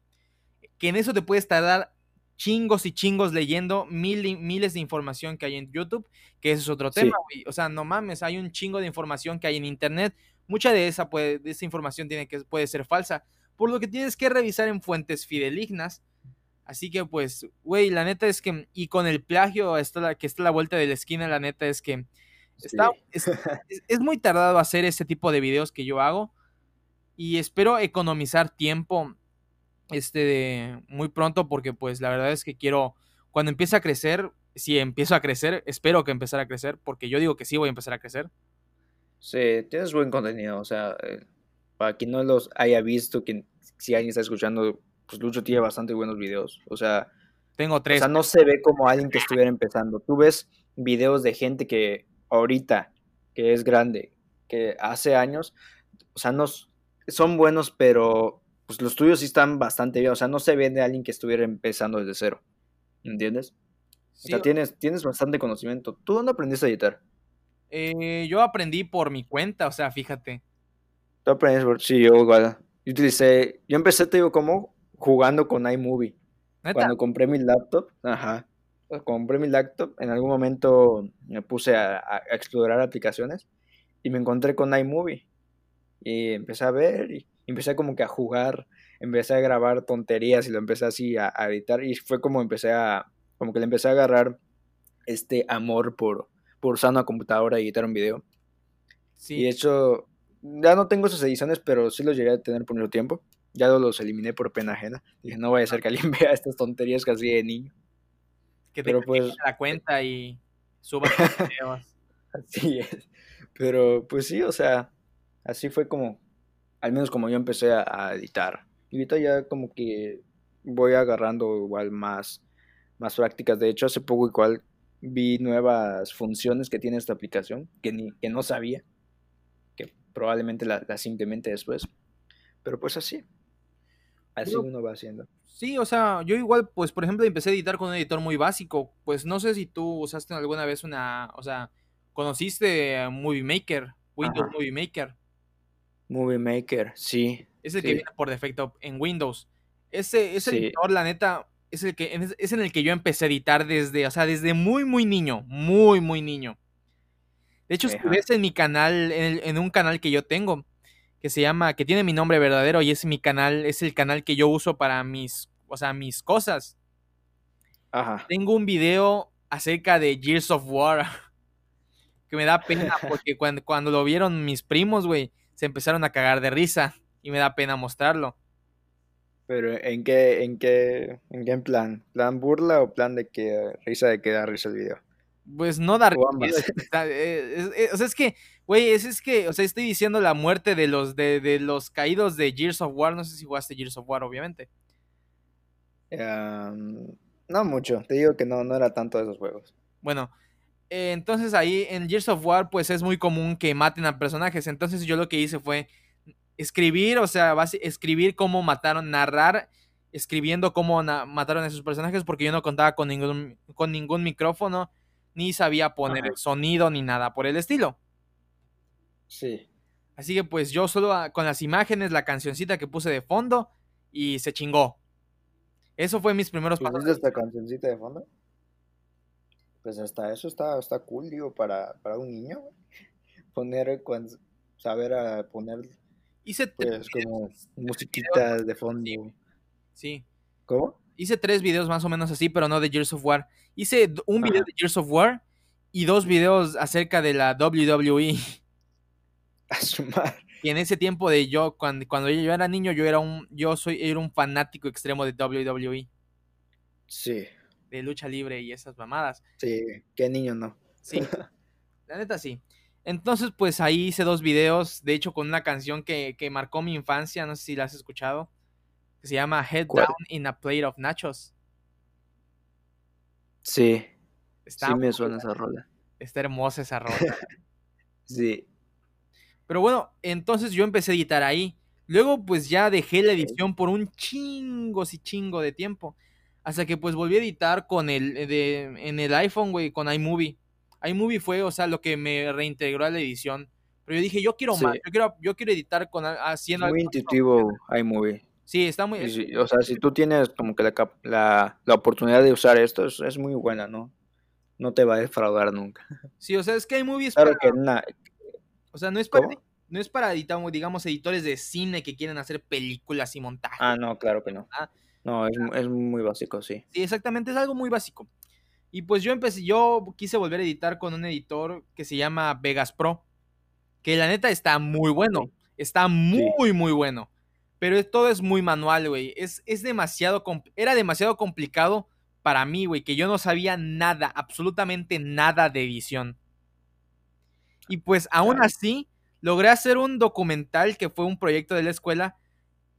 S1: Que en eso te puedes tardar chingos y chingos leyendo mil, miles de información que hay en YouTube, que ese es otro tema, O sea, no mames, hay un chingo de información que hay en Internet. Mucha de esa, puede, de esa información tiene que, puede ser falsa, por lo que tienes que revisar en fuentes fidelignas. Así que, pues, güey, la neta es que, y con el plagio está que está a la vuelta de la esquina, la neta es que está, [laughs] es, es muy tardado hacer ese tipo de videos que yo hago. Y espero economizar tiempo este muy pronto porque pues la verdad es que quiero cuando empiece a crecer, si empiezo a crecer, espero que empezar a crecer porque yo digo que sí voy a empezar a crecer.
S2: Sí, tienes buen contenido, o sea, eh, para quien no los haya visto, quien, si alguien está escuchando, pues Lucho tiene bastante buenos videos, o sea,
S1: tengo tres.
S2: O sea, no se ve como alguien que estuviera empezando. Tú ves videos de gente que ahorita, que es grande, que hace años, o sea, nos, son buenos, pero pues los tuyos sí están bastante bien, o sea, no se ven de alguien que estuviera empezando desde cero, ¿entiendes? o sea, tienes, tienes bastante conocimiento. ¿Tú dónde aprendiste a editar?
S1: Eh, yo aprendí por mi cuenta, o sea, fíjate.
S2: Tú aprendes por... Sí, yo igual. Yo utilicé... Yo empecé, te digo, como jugando con iMovie. Cuando compré mi laptop, ajá. Compré mi laptop, en algún momento me puse a, explorar aplicaciones y me encontré con iMovie. Y empecé a ver y empecé como que a jugar, empecé a grabar tonterías y lo empecé así a editar y fue como empecé a, como que le empecé a agarrar este amor por, por usar una computadora y editar un video. Sí. Y de hecho, ya no tengo esas ediciones, pero sí los llegué a tener por mucho tiempo. Ya los eliminé por pena ajena. Dije, no voy a ser que alguien [laughs] vea estas tonterías que hacía de niño.
S1: Que te pero pues la cuenta y suba [laughs] videos.
S2: así es. Pero pues sí, o sea, así fue como, al menos como yo empecé a, a editar. Y ahorita ya como que voy agarrando igual más más prácticas. De hecho, hace poco igual vi nuevas funciones que tiene esta aplicación que, ni, que no sabía, que probablemente las la simplemente después. Pero pues así, así uno va haciendo.
S1: Sí, o sea, yo igual, pues por ejemplo, empecé a editar con un editor muy básico. Pues no sé si tú usaste alguna vez una, o sea, conociste Movie Maker, Windows Movie Maker.
S2: Movie Maker, sí.
S1: Es el que viene por defecto en Windows. Ese, ese editor, la neta, es, el que, es en el que yo empecé a editar desde, o sea, desde muy, muy niño, muy, muy niño. De hecho, si ves en mi canal, en, un canal que yo tengo, que se llama, que tiene mi nombre verdadero y es mi canal, es el canal que yo uso para mis, o sea, mis cosas. Ajá. Tengo un video acerca de Gears of War [laughs] que me da pena porque cuando, cuando lo vieron mis primos, güey, se empezaron a cagar de risa y me da pena mostrarlo.
S2: Pero ¿en qué, en qué, en qué plan? ¿Plan burla o plan de que risa de que da risa el video?
S1: Pues no da risa. Eh, o sea, es que, güey, es, es que, o sea, estoy diciendo la muerte de los, de, de los caídos de Gears of War. No sé si jugaste Gears of War, obviamente.
S2: no mucho, te digo que no, no era tanto de esos juegos.
S1: Bueno, eh, entonces ahí en Gears of War, pues es muy común que maten a personajes. Entonces yo lo que hice fue escribir, o sea, escribir cómo mataron, narrar, escribiendo cómo mataron a esos personajes, porque yo no contaba con ningún, con ningún micrófono, ni sabía poner el sonido, ni nada por el estilo.
S2: Sí.
S1: Así que pues yo solo ah, con las imágenes, la cancioncita que puse de fondo, y se chingó. Eso fue mis primeros
S2: pasos. esta cancioncita de fondo? Pues hasta eso está, está cool, digo, para, para un niño. [laughs] Poner, saber a poner
S1: Hice
S2: pues como musiquitas de fondo.
S1: Sí.
S2: ¿Cómo?
S1: Hice tres videos más o menos así, pero no de Gears of War. Hice un video de Gears of War y dos videos acerca de la WWE. [laughs]
S2: A su madre.
S1: Y en ese tiempo de yo, cuando, cuando yo era niño, yo era un, yo soy, era un fanático extremo de WWE.
S2: Sí.
S1: De lucha libre y esas mamadas.
S2: Sí, qué niño no.
S1: Sí. [laughs] La neta sí. Entonces, pues ahí hice dos videos, de hecho con una canción que, marcó mi infancia, no sé si la has escuchado, que se llama Head Down in a Plate of Nachos.
S2: Sí, sí me suena esa rola.
S1: Está hermosa esa rola. [laughs]
S2: sí.
S1: Pero bueno, entonces yo empecé a editar ahí. Luego pues ya dejé la edición por un chingo, sí chingo de tiempo. Hasta que pues volví a editar con el, de, en el iPhone, güey, con iMovie iMovie fue, o sea, lo que me reintegró a la edición. Pero yo dije, yo quiero más, yo quiero, yo quiero editar con haciendo
S2: Muy intuitivo iMovie.
S1: Sí, está muy...
S2: o sea, si tú tienes como que la, la, oportunidad de usar esto, es, muy buena, ¿no? No te va a defraudar nunca.
S1: Sí, o sea, es que iMovie es
S2: claro que na...
S1: O sea, no es para... No es para, digamos, editores de cine que quieren hacer películas y montajes.
S2: Ah, no, claro que no. Ah. No, es, es muy básico, sí.
S1: Sí, exactamente, es algo muy básico. Y pues yo empecé, yo quise volver a editar con un editor que se llama Vegas Pro, que la neta está muy bueno, está muy, muy bueno. Pero todo es muy manual, güey. Es, es demasiado, era demasiado complicado para mí, güey, que yo no sabía nada, absolutamente nada de edición. Y pues aún así, logré hacer un documental que fue un proyecto de la escuela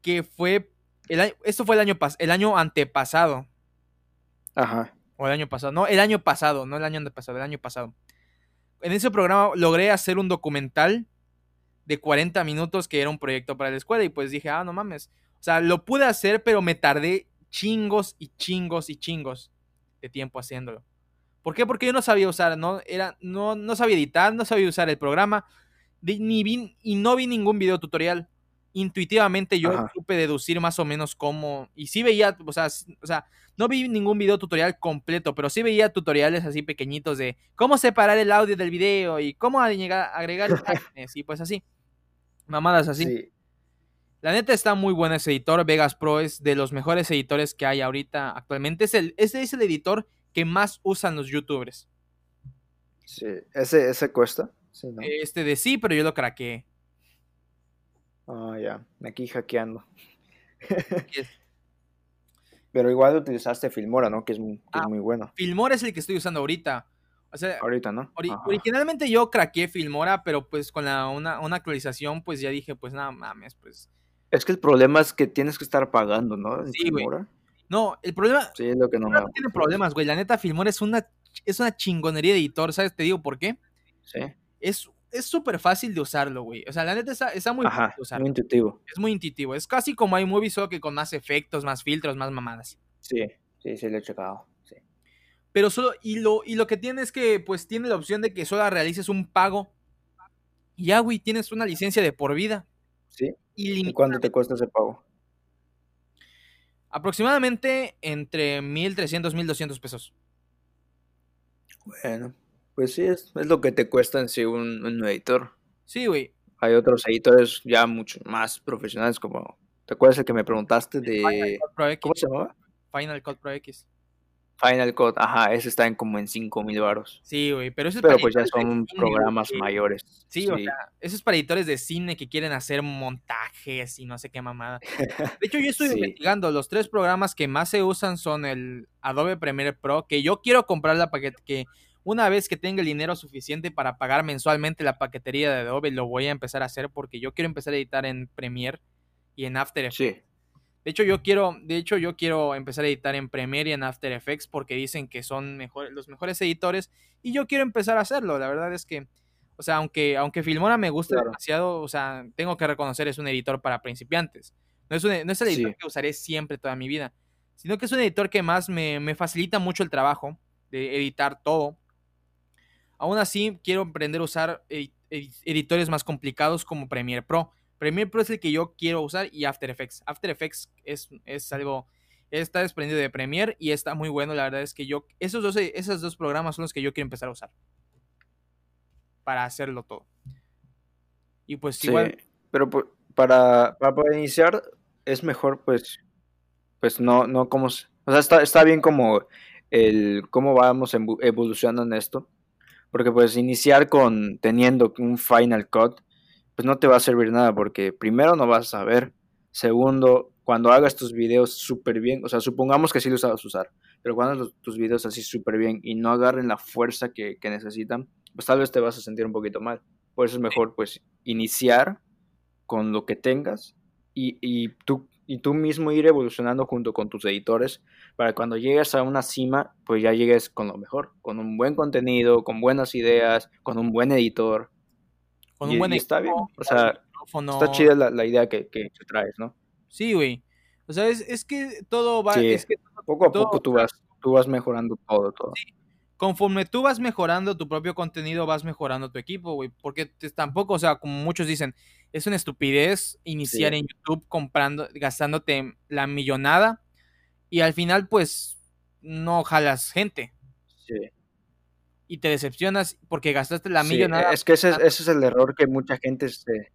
S1: que fue, el, esto fue el año, el año antepasado.
S2: Ajá.
S1: O el año pasado. No, el año pasado, no el año pasado, el año pasado. en ese programa logré hacer un documental de 40 minutos que era un proyecto para la escuela y pues dije, ah, no mames. O sea, lo pude hacer, pero me tardé chingos y chingos y chingos de tiempo haciéndolo. ¿Por qué? Porque yo no sabía usar, no, era, no, no sabía editar, no sabía usar el programa, ni vi, y no vi ningún video tutorial. Intuitivamente yo supe deducir más o menos cómo, y sí veía, o sea, o sea, no vi ningún video tutorial completo, pero sí veía tutoriales así pequeñitos de cómo separar el audio del video y cómo agregar [laughs] imágenes y pues así. Mamadas así. La neta está muy bueno ese editor. Vegas Pro es de los mejores editores que hay ahorita actualmente. Es el, este es el editor que más usan los youtubers.
S2: Sí, ese, ese cuesta.
S1: Este de sí, pero yo lo craqué.
S2: Ah, ya. Aquí hackeando. [laughs] pero igual utilizaste Filmora, ¿no? Que es, muy, ah, muy bueno.
S1: Filmora es el que estoy usando ahorita. O sea,
S2: ahorita, ¿no?
S1: originalmente yo craqué Filmora, pero pues con la, una, una, actualización, pues ya dije, pues nada mames, pues.
S2: Es que el problema es que tienes que estar pagando, ¿no?
S1: sí, güey. No, el problema.
S2: Sí, es lo que no,
S1: no tiene problemas, güey. La neta, Filmora es una, es una chingonería de editor, ¿sabes? Te digo por qué.
S2: Sí.
S1: Es es súper fácil de usarlo, güey. O sea, la neta está, muy
S2: fácil de usarlo. muy intuitivo.
S1: Es muy intuitivo. Es casi como iMovie, solo que con más efectos, más filtros, más mamadas.
S2: Sí, sí, sí, lo he checado. Sí.
S1: Pero solo, y lo, y lo que tiene es que, pues, tiene la opción de que solo realices un pago. Y ya, güey, tienes una licencia de por vida.
S2: Sí. ¿Y cuánto te cuesta ese pago?
S1: Aproximadamente entre 1.300 1.200 pesos.
S2: Bueno, pues sí, es, es lo que te cuesta en sí un, editor.
S1: Sí, güey.
S2: Hay otros editores ya mucho más profesionales, como. ¿Te acuerdas el que me preguntaste de. ¿Cómo se llamaba?
S1: Final Cut Pro X.
S2: Final Cut, ajá, ese está en como en 5 mil baros.
S1: Sí, güey, pero eso
S2: es Pero pues ya son programas mayores.
S1: Sí, o sea, eso es para editores de cine que quieren hacer montajes y no sé qué mamada. [laughs] De hecho, yo estoy investigando, los tres programas que más se usan son el Adobe Premiere Pro, que yo quiero comprar la paquete, que una vez que tenga el dinero suficiente para pagar mensualmente la paquetería de Adobe, lo voy a empezar a hacer porque yo quiero empezar a editar en Premiere y en After Effects. De hecho, yo quiero, de hecho, yo quiero empezar a editar en Premiere y en After Effects porque dicen que son los mejores editores y yo quiero empezar a hacerlo. La verdad es que, o sea, aunque, aunque Filmora me guste demasiado, o sea, tengo que reconocer es un editor para principiantes. No es, no es el editor que usaré siempre toda mi vida, sino que es un editor que más me, me facilita mucho el trabajo de editar todo Aún así, quiero aprender a usar editores más complicados como Premiere Pro. Premiere Pro es el que yo quiero usar y After Effects. After Effects es, es algo, está desprendido de Premiere y está muy bueno. La verdad es que yo, esos dos, esos dos programas son los que yo quiero empezar a usar para hacerlo todo. Y pues
S2: sí, Pero para, para, iniciar es mejor pues, pues no, no como, o sea, está, está bien como el cómo vamos evolucionando en esto porque pues iniciar con teniendo un Final Cut, pues no te va a servir nada porque primero no vas a ver, segundo, cuando hagas tus videos súper bien, o sea, supongamos que sí lo sabes usar, pero cuando hagas tus videos así súper bien y no agarren la fuerza que, necesitan, pues tal vez te vas a sentir un poquito mal. Por eso es mejor pues iniciar con lo que tengas y, y tú y tú mismo ir evolucionando junto con tus editores para cuando llegues a una cima, pues ya llegues con lo mejor, con un buen contenido, con buenas ideas, con un buen editor.
S1: Con un buen
S2: está bien, o sea, está chida la, idea que, que, traes, ¿no?
S1: Sí, güey. O sea, es, que todo va... Es que
S2: poco a poco tú vas, tú vas mejorando todo, todo. Sí.
S1: Conforme tú vas mejorando tu propio contenido, vas mejorando tu equipo, güey. Porque tampoco, o sea, como muchos dicen, es una estupidez iniciar en YouTube comprando, gastándote la millonada y al final pues no jalas gente.
S2: Sí.
S1: Y te decepcionas porque gastaste la millonada.
S2: Es que ese, es el error que mucha gente se...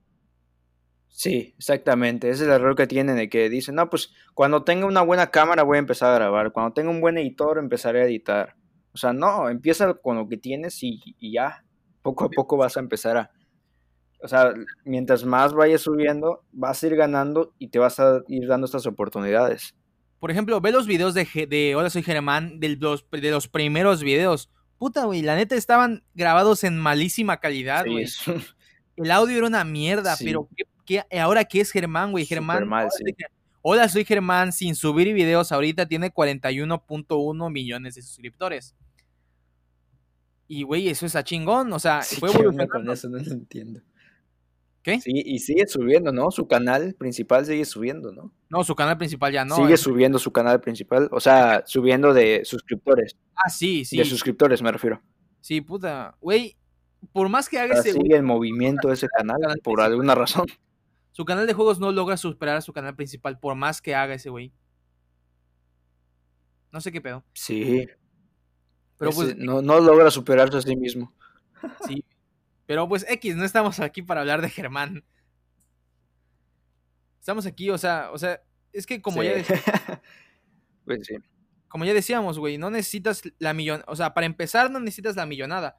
S2: Sí, exactamente. Ese es el error que tienen de que dicen, no, pues cuando tenga una buena cámara voy a empezar a grabar. Cuando tenga un buen editor empezaré a editar. O sea, no, empieza con lo que tienes y ya. Poco a poco vas a empezar a, o sea, mientras más vayas subiendo, vas a ir ganando y te vas a ir dando estas oportunidades.
S1: Por ejemplo, ve los videos de, de Hola, soy Germán, de los, de los primeros videos. Puta, güey, la neta estaban grabados en malísima calidad, güey. El audio era una mierda, pero ¿qué, ahora qué es Germán, güey? Germán. Hola, soy Germán, sin subir videos ahorita tiene 41.1 millones de suscriptores. Y, güey, eso está chingón. O sea,
S2: fue bueno con eso? No lo entiendo. ¿Qué? Sí, y sigue subiendo, ¿no? Su canal principal sigue subiendo, ¿no?
S1: No, su canal principal ya no.
S2: Sigue eh. subiendo su canal principal, o sea, subiendo de suscriptores.
S1: Ah, sí, sí.
S2: De suscriptores me refiero.
S1: Sí, puta. Güey, por más que haga
S2: ese. Sigue en movimiento ese canal, por alguna razón.
S1: Su canal de juegos no logra superar a su canal principal, por más que haga ese güey. No sé qué pedo.
S2: Sí. Pero pues. No, no logra superarse a sí mismo.
S1: Sí, pero pues X, no estamos aquí para hablar de Germán. Estamos aquí, o sea, o sea, es que como ya [laughs]
S2: pues sí.
S1: Como ya decíamos, güey, no necesitas la millón, o sea, para empezar no necesitas la millonada.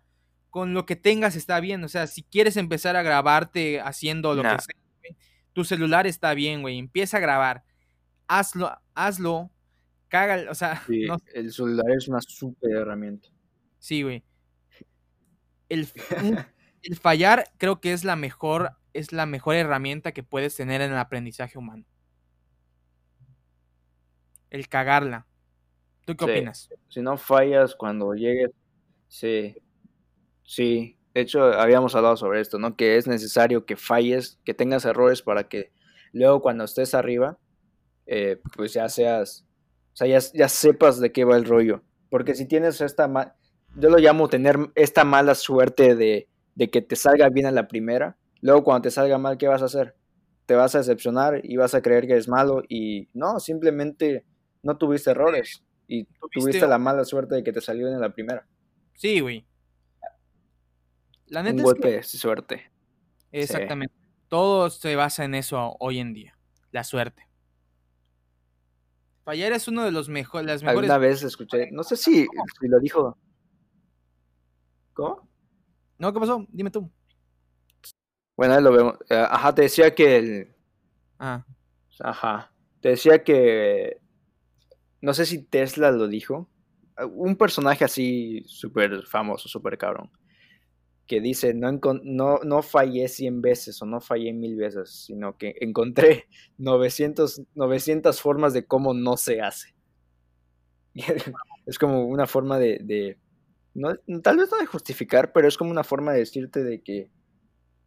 S1: Con lo que tengas está bien, o sea, si quieres empezar a grabarte haciendo lo que sea, tu celular está bien, güey, empieza a grabar. Hazlo, hazlo, caga, o sea,
S2: el celular es una súper herramienta.
S1: Sí, güey. El, [laughs] el fallar creo que es la mejor, es la mejor herramienta que puedes tener en el aprendizaje humano. El cagarla. ¿Tú qué opinas?
S2: Si no fallas cuando llegues, sí, sí. De hecho, habíamos hablado sobre esto, ¿no? Que es necesario que falles, que tengas errores para que luego cuando estés arriba, eh, pues ya seas, o sea, ya, ya, sepas de qué va el rollo. Porque si tienes esta, yo lo llamo tener esta mala suerte de, de que te salga bien a la primera, luego cuando te salga mal, ¿qué vas a hacer? Te vas a decepcionar y vas a creer que eres malo y no, simplemente no tuviste errores y tuviste, la mala suerte de que te salió bien a la primera.
S1: Sí, güey.
S2: La neta Un golpe de suerte.
S1: Exactamente. Todo se basa en eso hoy en día, la suerte. Fallar es uno de los mejores, las mejores.
S2: Alguna vez escuché, no sé si, si lo dijo. ¿Cómo?
S1: No, ¿qué pasó? Dime tú.
S2: Bueno, lo vemos. Eh, ajá, te decía que el.
S1: Ah.
S2: Ajá. Te decía que. No sé si Tesla lo dijo. Un personaje así súper famoso, súper cabrón. Que dice: no, no, no fallé 100 veces o no fallé mil veces, sino que encontré [laughs] 900, 900 formas de cómo no se hace. [laughs] es como una forma de no, tal vez no de justificar, pero es como una forma de decirte de que,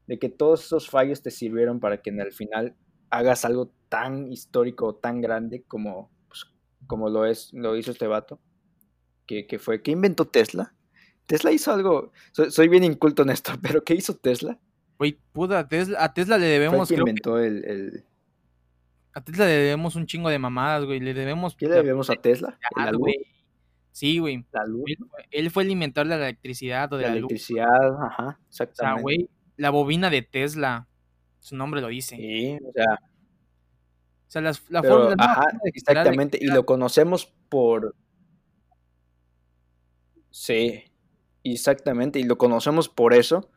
S2: de que todos esos fallos te sirvieron para que en el final hagas algo tan histórico, tan grande como, pues, como lo, es, lo hizo este vato. Que, que, fue, ¿qué inventó Tesla? Tesla hizo algo, soy, bien inculto en esto, [laughs] pero ¿qué hizo Tesla?
S1: Güey, puta, Tesla, a Tesla le debemos...
S2: Fue inventó el,
S1: A Tesla le debemos un chingo de mamadas, güey, le debemos...
S2: ¿Qué le debemos a Tesla?
S1: Sí, güey. Él, fue el inventor de la electricidad o de la,
S2: electricidad, ajá, exactamente.
S1: O sea, güey, la bobina de Tesla, su nombre lo dice.
S2: Sí, o sea.
S1: O sea, la forma.
S2: Ajá, exactamente, y lo conocemos por. Sí, exactamente, y lo conocemos por eso.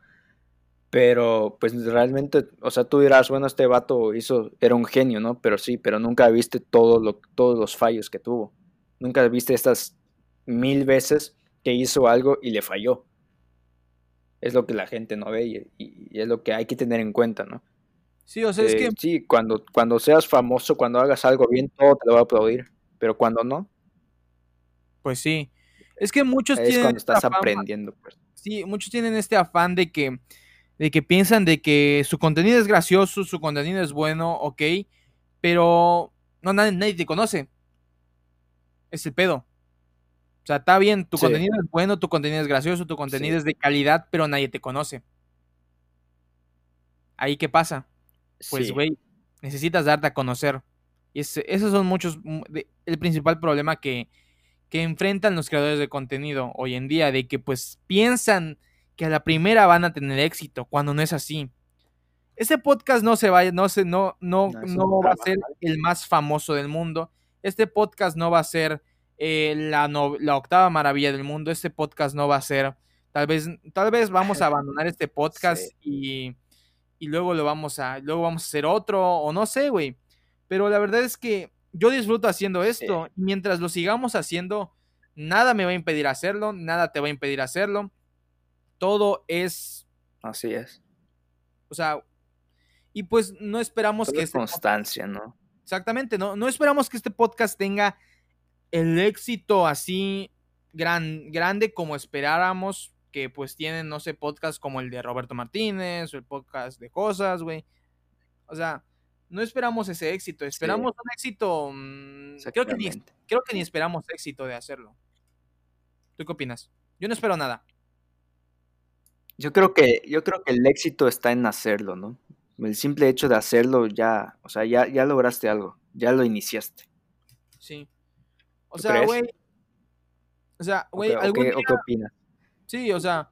S2: Pero, pues realmente, o sea, tú dirás, bueno, este vato hizo, era un genio, ¿no? Pero sí, pero nunca viste todo lo, todos los fallos que tuvo. Nunca viste estas mil veces que hizo algo y le falló. Es lo que la gente no ve y, es lo que hay que tener en cuenta, ¿no?
S1: Sí, o sea, es que...
S2: Sí, cuando, cuando seas famoso, cuando hagas algo bien, todo te lo va a aplaudir, pero cuando no...
S1: Pues sí. Es que muchos
S2: es cuando estás aprendiendo. Pues.
S1: Sí, muchos tienen este afán de que, de que piensan de que su contenido es gracioso, su contenido es bueno, ok, pero no, nadie, nadie te conoce. Es el pedo. O sea, está bien, tu contenido es bueno, tu contenido es gracioso, tu contenido es de calidad, pero nadie te conoce. ¿Ahí qué pasa? Pues, güey, necesitas darte a conocer. Y esos son muchos, el principal problema que, que enfrentan los creadores de contenido hoy en día, de que pues piensan que a la primera van a tener éxito, cuando no es así. Este podcast no se va, no se, no, no, no va a ser el más famoso del mundo. Este podcast no va a ser eh, la, la, octava maravilla del mundo. Este podcast no va a ser. Tal vez, tal vez vamos a [laughs] abandonar este podcast y, y, luego lo vamos a. Luego vamos a hacer otro. O no sé, güey. Pero la verdad es que yo disfruto haciendo esto. Y mientras lo sigamos haciendo, nada me va a impedir hacerlo. Nada te va a impedir hacerlo. Todo es.
S2: Así es.
S1: O sea. Y pues no esperamos que.
S2: Es este constancia, ¿no?
S1: Exactamente, no, no esperamos que este podcast tenga el éxito así gran, grande como esperáramos que pues tienen, no sé, podcasts como el de Roberto Martínez o el podcast de cosas, güey. O sea, no esperamos ese éxito, esperamos un éxito. Mm, creo, que ni, creo que ni esperamos éxito de hacerlo. ¿Tú qué opinas? Yo no espero nada.
S2: Yo creo que, yo creo que el éxito está en hacerlo, ¿no? El simple hecho de hacerlo ya, o sea, ya, ya lograste algo, ya lo iniciaste.
S1: Sí. O sea, güey. O sea, güey, algún
S2: qué, qué opinas?
S1: Sí, o sea,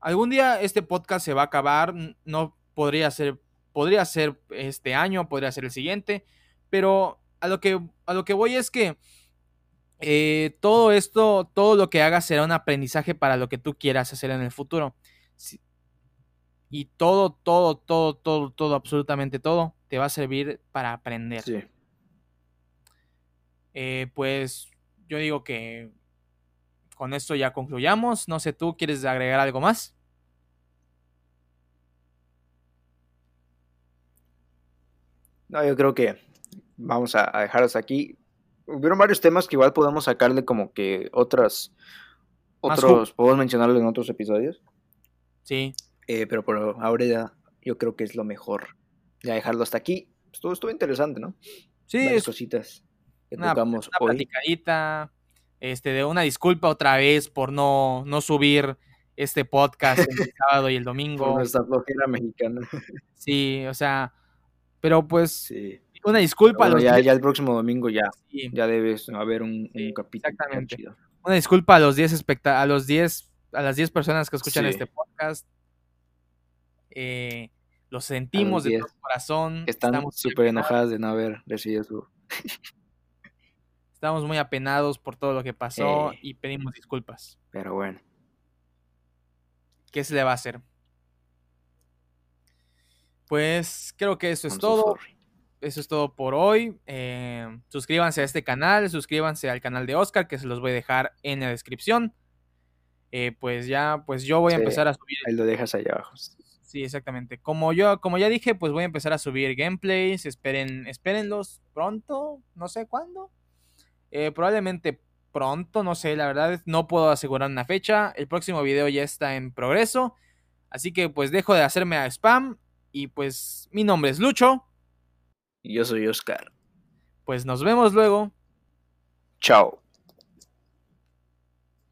S1: algún día este podcast se va a acabar, no podría ser podría ser este año, podría ser el siguiente, pero a lo que, a lo que voy es que eh, todo esto, todo lo que hagas será un aprendizaje para lo que tú quieras hacer en el futuro. Y todo, todo, todo, todo, todo, absolutamente todo te va a servir para aprender. Sí. Eh, pues yo digo que con esto ya concluyamos. No sé, ¿tú quieres agregar algo más?
S2: No, yo creo que vamos a, dejarlos aquí. Hubieron varios temas que igual podemos sacarle como que otras, otros, podemos mencionarlo en otros episodios.
S1: Sí.
S2: Eh, pero por ahora ya yo creo que es lo mejor ya dejarlo hasta aquí. Estuvo, estuvo interesante, ¿no?
S1: Sí. Varias
S2: cositas
S1: que una, tocamos una platicadita, este, de una disculpa otra vez por no, no subir este podcast el [laughs] sábado y el domingo. Por
S2: nuestra flojera mexicana.
S1: Sí, o sea, pero pues, una disculpa.
S2: a los ya, ya, el próximo domingo ya, ya debes haber un, capítulo.
S1: Exactamente. Una disculpa a los 10 a los 10 a las 10 personas que escuchan este podcast. Eh, lo sentimos de todo corazón.
S2: están súper enojadas de no haber recibido su. [laughs]
S1: Estamos muy apenados por todo lo que pasó y pedimos disculpas.
S2: Pero bueno.
S1: ¿Qué se le va a hacer? Pues creo que eso es todo. Eso es todo por hoy. Eh, suscríbanse a este canal, suscríbanse al canal de Oscar, que se los voy a dejar en la descripción. Eh, pues ya, pues yo voy a empezar a subir.
S2: Ahí lo dejas allá abajo.
S1: Sí, exactamente. Como yo, como ya dije, pues voy a empezar a subir gameplays. Esperen, espérenlos pronto, no sé cuándo. Eh, probablemente pronto, no sé, la verdad no puedo asegurar una fecha. El próximo video ya está en progreso. Así que pues dejo de hacerme a spam y pues mi nombre es Lucho.
S2: Y yo soy Oscar.
S1: Pues nos vemos luego.
S2: Chao.